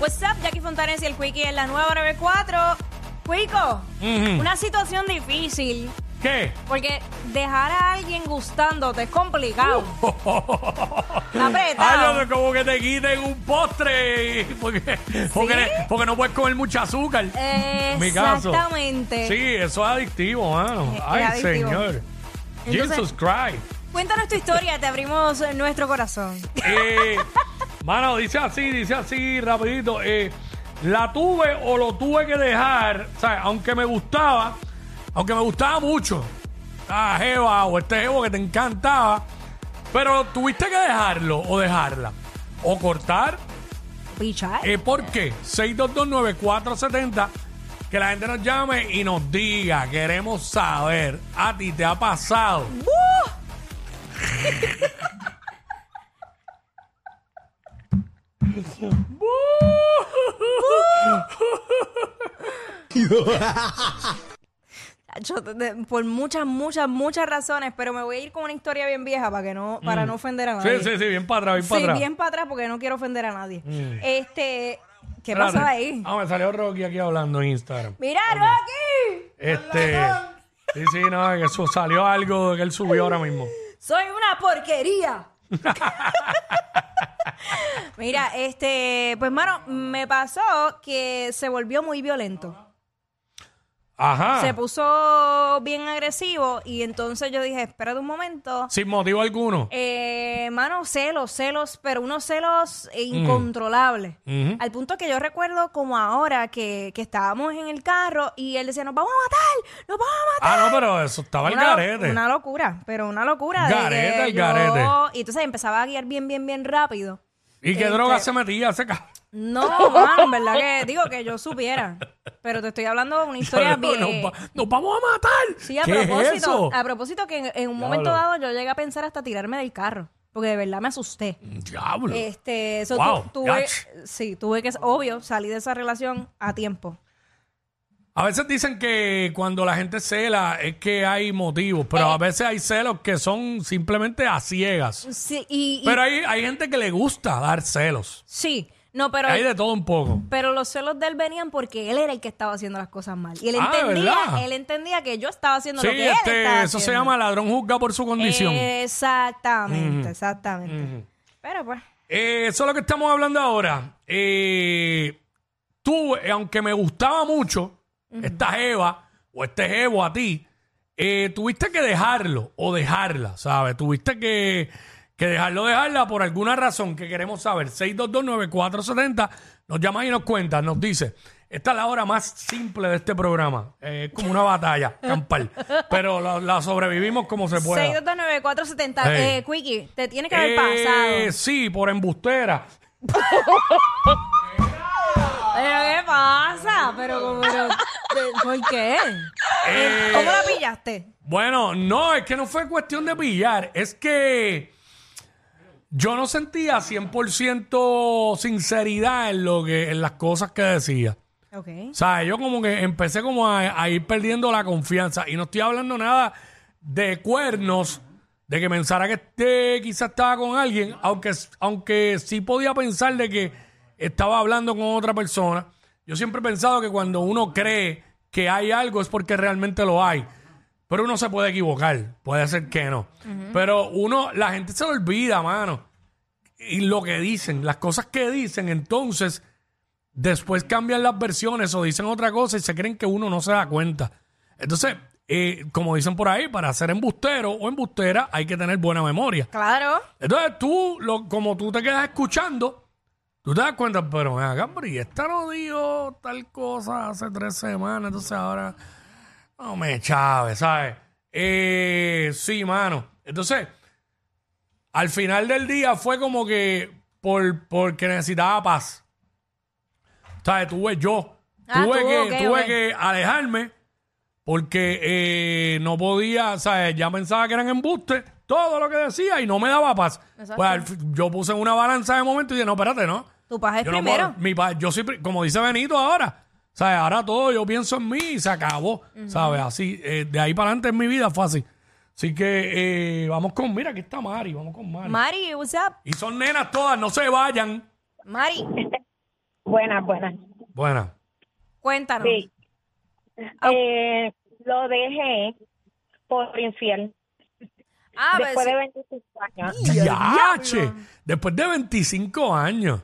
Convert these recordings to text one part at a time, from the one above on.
What's up, Jackie Fontanes y el Quickie en la nueva 94. Quico, una situación difícil. ¿Qué? Porque dejar a alguien gustándote es complicado. Ay, Apretado. no, que como que te quiten un postre. Porque, porque, porque no puedes comer mucho azúcar. En mi caso. Exactamente. Sí, eso es adictivo, mano. Es Ay, adictivo. señor. Entonces- Jesus Christ. Cuéntanos tu historia, te abrimos nuestro corazón. Eh, mano, dice así, dice así, rapidito. eh, la tuve o lo tuve que dejar, sea, aunque me gustaba, aunque me gustaba mucho, ah, Jeva o este Jevo que te encantaba, pero tuviste que dejarlo o dejarla. O cortar, Pichar. eh, ¿por qué? 6229470, que la gente nos llame y nos diga, queremos saber, a ti te ha pasado. Yo, por muchas, muchas, muchas razones, pero me voy a ir con una historia bien vieja para que no, para no ofender a nadie. Mm. Sí, sí, sí, bien para atrás, bien para Sí, atrás. bien para atrás porque no quiero ofender a nadie. Este, ¿qué Espérate. pasó ahí? Ah, me salió Rocky aquí hablando en Instagram. Mira, Rocky, Este. Sí, sí, no, que eso salió algo que él subió ahora mismo. soy una porquería. Mira, este, pues mano, me pasó que se volvió muy violento. Ajá. Se puso bien agresivo y entonces yo dije, espérate un momento. Sin motivo alguno. Eh, mano, celos, celos, pero unos celos eh, incontrolables. Al punto que yo recuerdo como ahora que, que estábamos en el carro y él decía, nos vamos a matar, nos vamos a matar. Ah, no, pero eso estaba el Una, garete. una locura, pero una locura. Garete, el yo- garete. Y entonces empezaba a guiar bien, bien, bien rápido. ¿Y qué este- droga se metía ese No, mano, en verdad que digo que yo supiera. Pero te estoy hablando de una historia nos, bien. va- nos vamos a matar. Sí, a ¿Qué es propósito. eso? A propósito que en, en un momento Diablo. dado yo llegué a pensar hasta tirarme del carro. Porque de verdad me asusté. Diablo. Este, so Wow, tu- tuve, yach. sí, tuve que, obvio, salir de esa relación a tiempo. A veces dicen que cuando la gente cela es que hay motivos, pero Eh. a veces hay celos que son simplemente a ciegas. Sí, y, y- Pero hay, hay gente que le gusta dar celos. sí, no, pero, Hay de todo un poco. pero los celos de él venían porque él era el que estaba haciendo las cosas mal. Y él Ah, ¿de entendía, él entendía que yo estaba haciendo Sí, lo que él este, estaba eso se haciendo. llama ladrón juzga por su condición. Exactamente, exactamente. Pero pues, Eh, eso es lo que estamos hablando ahora. Eh, tú, eh, aunque me gustaba mucho esta Jeva o este Jevo a ti, eh, tuviste que dejarlo o dejarla, ¿sabes? Tuviste que, que dejarlo, dejarla por alguna razón que queremos saber. 6229470 nos llama y nos cuenta, nos dice. Esta es la hora más simple de este programa. Eh, es como una batalla campal. Pero la, la sobrevivimos como se pueda. 6229470, Hey. eh, Quickie, te tiene que haber Eh, pasado. Sí, por embustera. ¿Pero qué pasa? Pero, como- pero, ¿por qué? Eh, ¿Cómo la pillaste? Bueno, no, es que no fue cuestión de pillar, es que yo no sentía 100% sinceridad en lo que en las cosas que decía. Ok. O sea, yo como que empecé como a, a ir perdiendo la confianza y no estoy hablando nada de cuernos, de que pensara que este quizás estaba con alguien, aunque, aunque sí podía pensar de que estaba hablando con otra persona. Yo siempre he pensado que cuando uno cree que hay algo es porque realmente lo hay. Pero uno se puede equivocar, puede ser que no. Pero uno, la gente se lo olvida, mano. Y lo que dicen, las cosas que dicen, entonces después cambian las versiones o dicen otra cosa y se creen que uno no se da cuenta. Entonces, eh, como dicen por ahí, para ser embustero o embustera hay que tener buena memoria. Claro. Entonces tú, lo, como tú te quedas escuchando, tú te das cuenta, pero ven acá, pero y esta no dijo tal cosa hace tres semanas, entonces ahora no me chave, ¿sabes? Eh, sí, mano. Entonces, al final del día fue como que por, porque necesitaba paz. ¿Sabes? Tuve yo. Ah, tuve tú, que, tuve que alejarme porque eh, no podía, ¿sabes? Ya pensaba que eran embustes, todo lo que decía y no me daba paz. Exacto. Pues al yo puse en una balanza de momento y dije, no, espérate, no. Tu paz es Yo no primero. puedo- mi pa- yo soy, pri- como dice Benito ahora, ¿sabes? Ahora todo yo pienso en mí y se acabó, ¿sabes? Así, eh, de ahí para adelante en mi vida fue así. Así que eh, vamos con, mira, aquí está Mari, vamos con Mari. Mari, what's up? y son nenas todas, no se vayan. Mari, Buenas, buenas. Buena. cuéntanos. Sí. Eh, lo dejé por infiel Ah, después de 25 años. ¡Yache! Después de 25 años.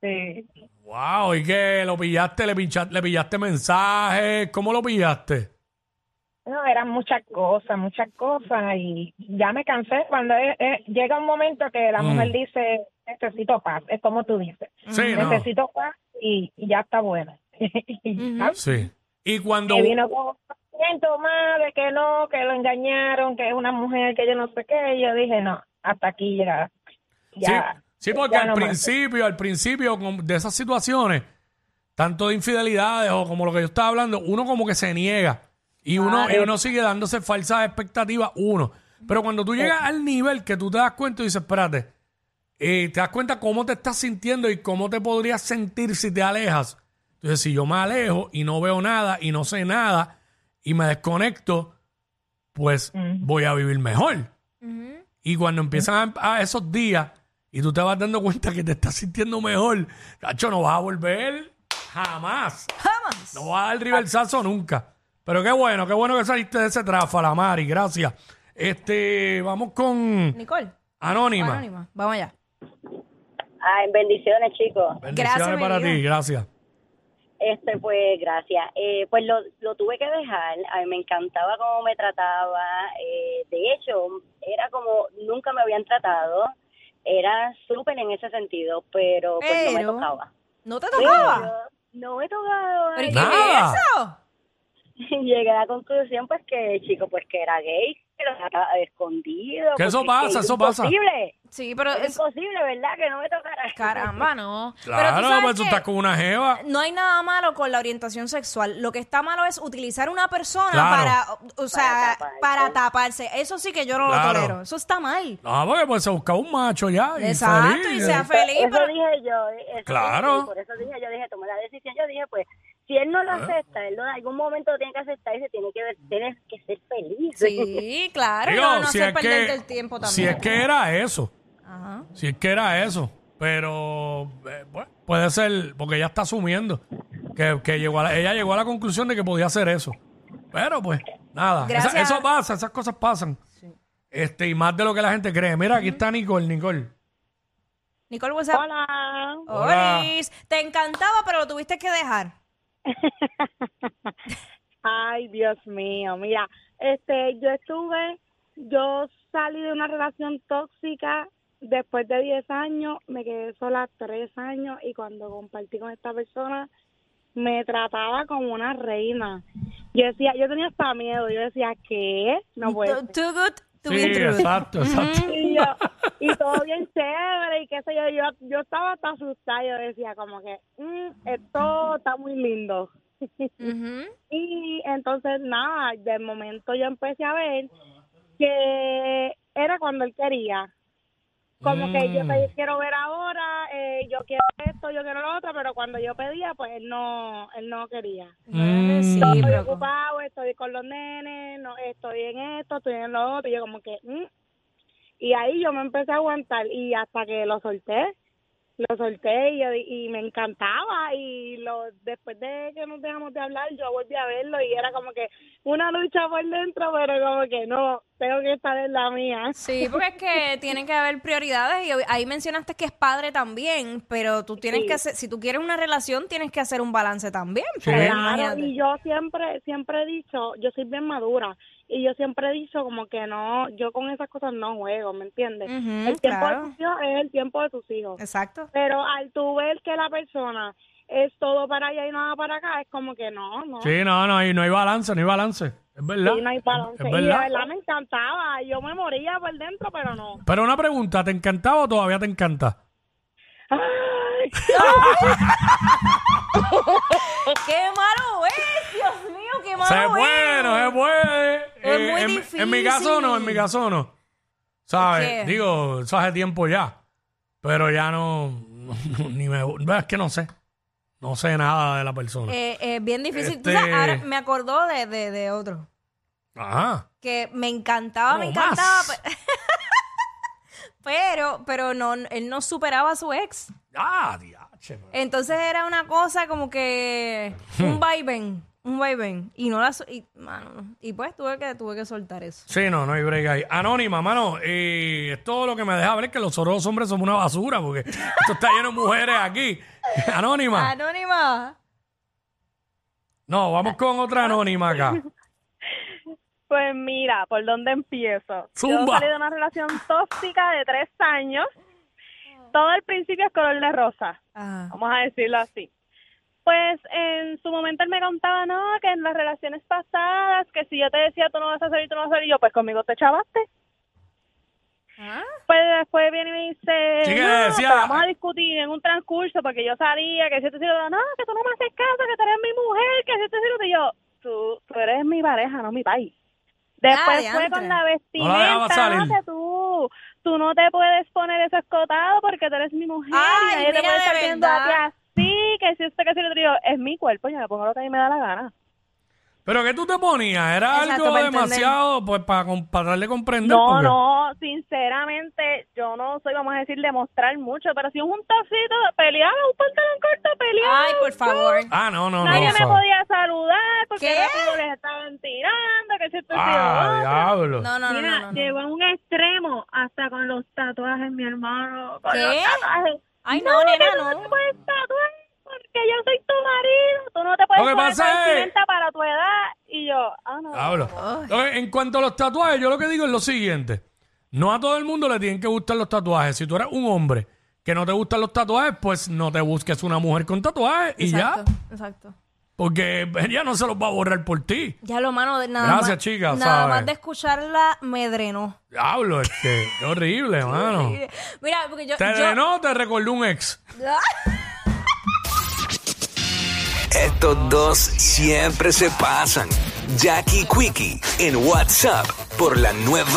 Sí. Wow, ¿y qué? ¿Lo pillaste? ¿Le, pinchaste, le pillaste mensajes? ¿Cómo lo pillaste? No, eran muchas cosas, muchas cosas y ya me cansé. Cuando eh, eh, llega un momento que la Mm. mujer dice, necesito paz, es como tú dices. Sí, no. Necesito paz y, y ya está buena. ¿Sabes? Sí. Y cuando... Que vino con siento más de que no, que lo engañaron, que es una mujer que yo no sé qué. Y yo dije, no, hasta aquí llega. Ya, sí, sí, porque ya al no más. principio, al principio de esas situaciones, tanto de infidelidades o como lo que yo estaba hablando, uno como que se niega y uno, y uno sigue dándose falsas expectativas, uno. Pero cuando tú llegas al nivel que tú te das cuenta y dices, espérate, eh, te das cuenta cómo te estás sintiendo y cómo te podrías sentir si te alejas. Entonces, si yo me alejo y no veo nada y no sé nada y me desconecto, pues voy a vivir mejor. Y cuando empiezan a, a esos días y tú te vas dando cuenta que te estás sintiendo mejor, cacho, no vas a volver jamás. Jamás. No vas a dar reversazo nunca. Pero qué bueno, qué bueno que saliste de ese tráfala, Mari, gracias. Este, vamos con Nicole. Anónima. Anónima. Vamos allá. Ay, bendiciones, chicos. Bendiciones Gracias, para ti, gracias. Este, pues, gracias. Eh, pues lo, lo tuve que dejar. A mí me encantaba cómo me trataba. Eh, de hecho, era como nunca me habían tratado. Era súper en ese sentido, pero pues no me tocaba. ¿No te tocaba? Pero no me tocaba. ¿Pero qué es eso? Llegué a la conclusión, pues, que el chico, pues, que era gay, escondido. Que eso pasa, es eso pasa. Imposible. Sí, pero Es es... imposible, ¿verdad? Que no me tocara. Caramba, no. pero tú Claro, pues tú estás con una jeva. no hay nada malo con la orientación sexual. Lo que está malo es utilizar una persona Claro. para, o sea, taparse. para taparse. Eso sí que yo no Claro. lo tolero. Eso está mal. No, porque pues se busca un macho ya. Y Exacto, feliz. y sea feliz. Eso pero- dije yo. eh, eso Claro. dije, y por eso dije, yo dije, tomé la decisión. Yo dije, pues, si él no lo acepta, él no, en algún momento lo tiene que aceptar y se tiene que, ver- tiene que ser feliz. Sí, claro. Digo, no, no si, hacer es perderte que, el tiempo también. si es que era eso. Ajá. Si es que era eso. Pero eh, bueno, puede ser, porque ella está asumiendo que, que llegó a la- ella llegó a la conclusión de que podía hacer eso. Pero pues, nada. Esa- Gracias. eso pasa, esas cosas pasan. Este, y más de lo que la gente cree. Mira, aquí está Nicole, Nicole. Nicole, what's up? Hola. Hola. Olis. Te encantaba, pero lo tuviste que dejar. Ay, Dios mío, mira, este, yo estuve, yo salí de una relación tóxica después de 10 años, me quedé sola 3 años y cuando compartí con esta persona me trataba como una reina. Yo decía, yo tenía hasta miedo, yo decía, ¿qué? No puede Too, too good to Sí, be true. exacto, exacto. y, yo, y todo bien chévere y qué sé yo, yo, yo estaba hasta asustada, yo decía como que, mm, esto está muy lindo. Y entonces, nada, de momento yo empecé a ver que era cuando él quería. Como que yo Mm. te quiero ver ahora, eh, yo quiero esto, yo quiero lo otro, pero cuando yo pedía, pues él no, él no quería. Mm. Estoy ocupado, estoy con los nenes, no, estoy en esto, estoy en lo otro, y yo como que... mm. Y ahí yo me empecé a aguantar y hasta que lo solté, lo solté y, y me encantaba y lo después de que nos dejamos de hablar yo volví a verlo y era como que una lucha por dentro pero como que no tengo que estar en la mía Sí, porque es que tienen que haber prioridades y ahí mencionaste que es padre también, pero tú tienes Sí. que hacer, si tú quieres una relación, tienes que hacer un balance también. Sí. Claro, y yo siempre, siempre he dicho, yo soy bien madura y yo siempre he dicho como que no, yo con esas cosas no juego, ¿me entiendes? El tiempo claro. de tus hijos es el tiempo de tus hijos. Exacto. Pero al tú ver que la persona es todo para allá y nada para acá, es como que no, no. Sí, no, no, hay, no hay balance, no hay balance. Es verdad. Sí, no hay balance. Es y de verdad. verdad me encantaba. Yo me moría por dentro, pero no. Pero una pregunta, ¿te encantaba o todavía te encanta? ¡Qué malo es! Dios mío, qué malo Se es. puede, no se puede. Es Eh, muy en, difícil. en mi caso no, en mi caso no. ¿Sabes? ¿Qué? Digo, eso hace tiempo ya. Pero ya no, ni me, es que no sé. No sé nada de la persona. Eh, eh, bien difícil. Tú Este- sabes, ahora me acordó de, de, de otro. Ajá. Que me encantaba, me encantaba. pe- Pero, pero no, él no superaba a su ex. Ah, diache. pero- Entonces era una cosa como que Hmm. un vaivén, un vaivén. Y no la so- y, mano, no. y pues tuve que tuve que soltar eso. Sí, no, no hay break ahí. Anónima, mano, eh, es todo lo que me deja ver que los otros hombres somos una basura, porque esto está lleno de mujeres aquí. Anónima. Anónima. No, vamos con otra anónima acá. Pues mira, ¿por dónde empiezo? Yo Zumba. salí de una relación tóxica de tres años. Todo al principio es color de rosa, Ah. vamos a decirlo así. Pues en su momento él me contaba, no, que en las relaciones pasadas, que si yo te decía tú no vas a salir, tú no vas a salir, y yo pues conmigo te chavaste. Ah. Pues después viene y me dice, Sí, que no, decía- te vamos a discutir en un transcurso porque yo sabía que si lo otro, no, que tú no me haces caso, que tú eres mi mujer, que si lo otro". y yo, tú, tú eres mi pareja, no mi país. Después Ah, fue con la No vestimenta, salir. no, que tú, tú no te puedes poner eso escotado porque tú eres mi mujer Ay, y nadie te puede de estar viendo a ti verdad. así, que si esto, que si lo yo, es mi cuerpo, yo me pongo lo que a mí me da la gana. Pero que tú te ponías, era Exacto, algo demasiado, pues, para, para darle comprender. No, no, sinceramente, yo no soy, vamos a decir, demostrar mucho, pero si es un tocito, peleaba, un pantalón corto, peleaba. Ay, por favor. Ah, no, no, no. Nadie me podía saludar porque ¿Qué? les estaban tirando, lo Ah, otro. diablo. No, no, no, Mira, no, no, no. llegó a un extremo hasta con los tatuajes, mi hermano. Con ¿Qué? los tatuajes. Ay, no, nena, que tú no. te puedes tatuar porque yo soy tu marido. Tú no te puedes poner es- vestimenta para tu edad. Y yo, ah, no. En cuanto a los tatuajes, yo lo que digo es lo siguiente. No a todo el mundo le tienen que gustar los tatuajes. Si tú eres un hombre que no te gustan los tatuajes, pues no te busques una mujer con tatuajes y Exacto, ya. exacto. Porque ella no se los va a borrar por ti. Ya lo mano, de- nada Gracias, más, chicas, Nada ¿sabes? más de escucharla me drenó. Diablo, es que qué horrible, mano. Mira, porque yo, Te yo- drenó, te recordó un ex. Estos dos siempre se pasan. Jackie Quickie en WhatsApp por la nueva